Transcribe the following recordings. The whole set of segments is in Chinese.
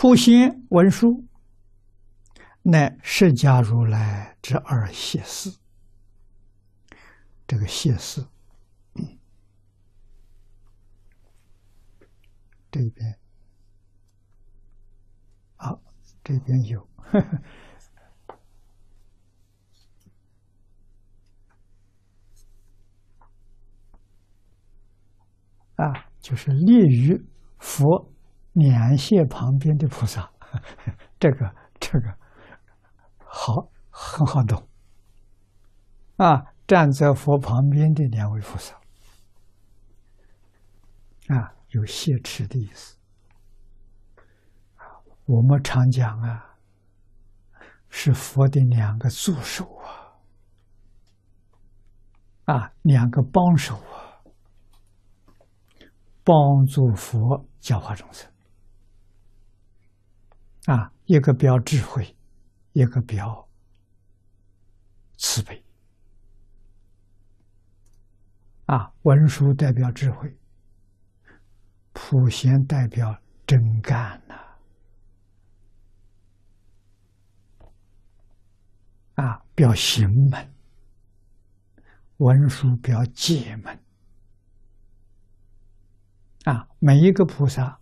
普贤文殊，乃释迦如来之二谢师。这个谢师，这边，好，这边有，啊，就是列于佛。两谢旁边的菩萨，这个这个好很好懂啊！站在佛旁边的两位菩萨啊，有谢持的意思。我们常讲啊，是佛的两个助手啊，啊，两个帮手啊，帮助佛教化众生。啊，一个表智慧，一个表慈悲。啊，文殊代表智慧，普贤代表真干呐。啊，表行门，文殊表解门。啊，每一个菩萨，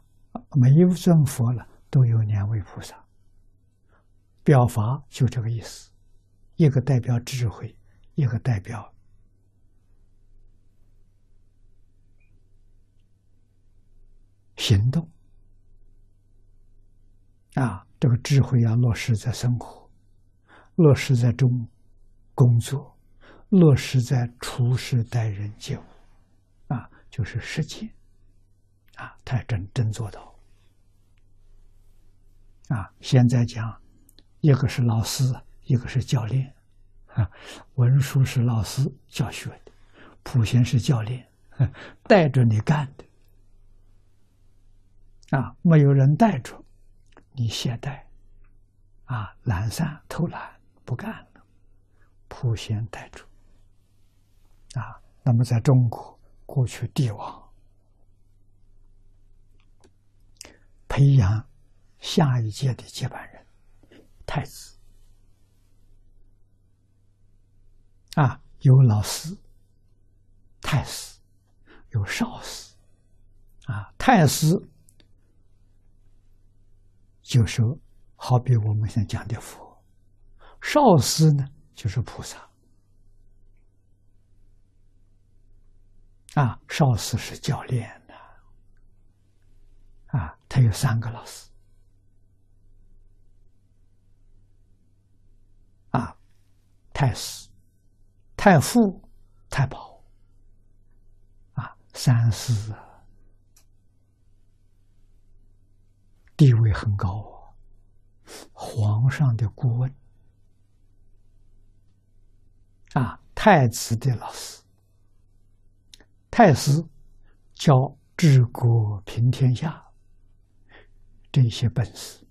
每一尊佛了。都有两位菩萨，表法就这个意思，一个代表智慧，一个代表行动。啊，这个智慧要落实在生活，落实在中工作，落实在处事待人接物，啊，就是实践，啊，他真真做到。啊，现在讲，一个是老师，一个是教练，啊，文殊是老师教学的，普贤是教练，带着你干的，啊，没有人带着，你懈怠，啊，懒散偷懒不干了，普贤带着，啊，那么在中国过去帝王培养。下一届的接班人，太子。啊，有老师，太师，有少师，啊，太师就是好比我们现在讲的佛，少师呢就是菩萨，啊，少师是教练的，啊，他有三个老师。太师、太傅、太保，啊，三师啊，地位很高啊，皇上的顾问，啊，太子的老师，太师教治国平天下这些本事，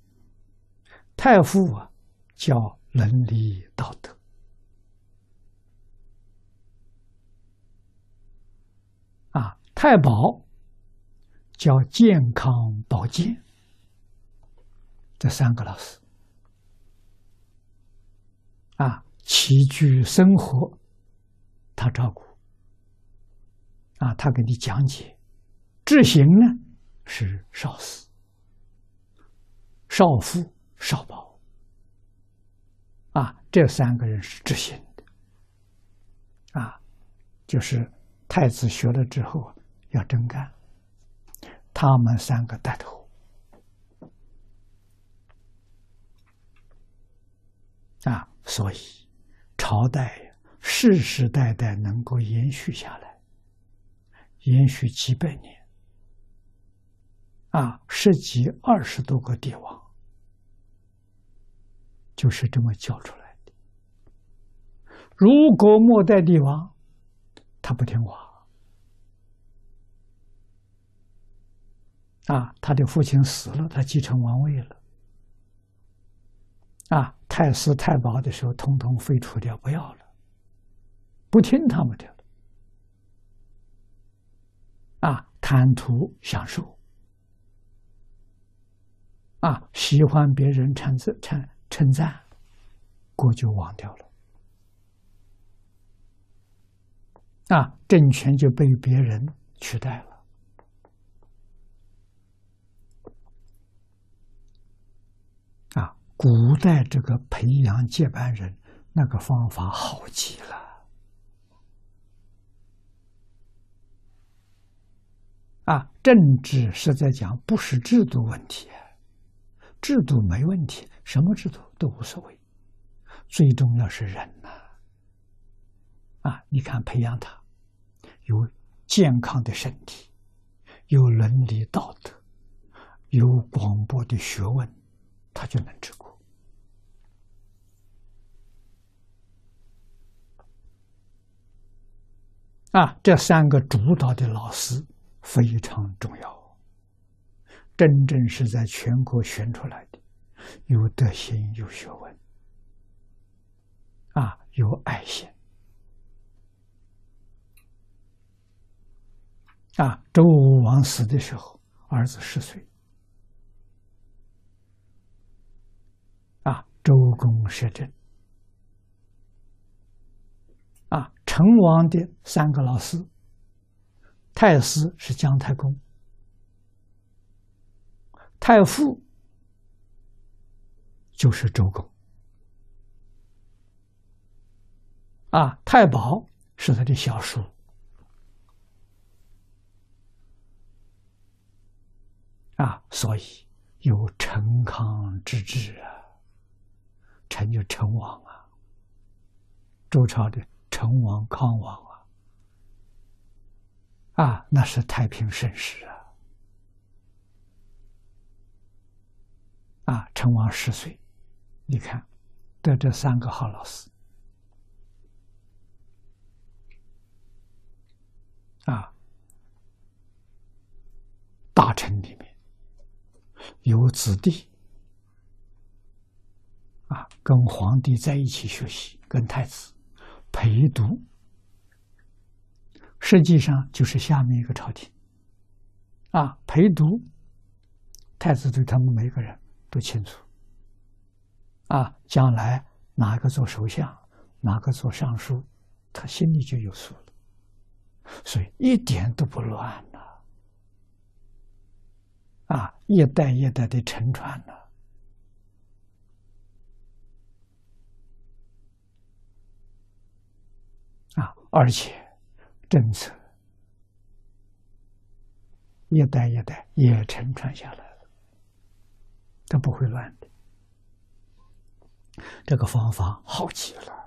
太傅啊教伦理道德。太保教健康保健，这三个老师。啊，起居生活他照顾。啊，他给你讲解。智行呢是少司、少妇、少保。啊，这三个人是执行的。啊，就是太子学了之后。要真干，他们三个带头啊，所以朝代世世代代能够延续下来，延续几百年啊，十几二十多个帝王，就是这么教出来的。如果末代帝王他不听话。啊，他的父亲死了，他继承王位了。啊，太师太保的时候，通通废除掉，不要了，不听他们的了。啊，贪图享受。啊，喜欢别人称赞称称赞，国就亡掉了。啊，政权就被别人取代了。啊，古代这个培养接班人那个方法好极了。啊，政治是在讲不是制度问题，制度没问题，什么制度都无所谓，最重要是人呐。啊，你看培养他，有健康的身体，有伦理道德，有广博的学问，他就能治国。啊，这三个主导的老师。非常重要，真正是在全国选出来的，有德行、有学问，啊，有爱心。啊，周武王死的时候，儿子十岁，啊，周公摄政，啊，成王的三个老师。太师是姜太公，太傅就是周公，啊，太保是他的小叔，啊，所以有成康之治啊，成就成王啊，周朝的成王康王。啊，啊那是太平盛世啊！啊，成王十岁，你看，得这三个好老师，啊，大臣里面有子弟，啊，跟皇帝在一起学习，跟太子陪读。实际上就是下面一个朝廷，啊，陪读太子对他们每个人都清楚，啊，将来哪个做首相，哪个做尚书，他心里就有数了，所以一点都不乱了，啊，一代一代的承传呢，啊，而且。政策一代一代也承传下来了，它不会乱的。这个方法好极了。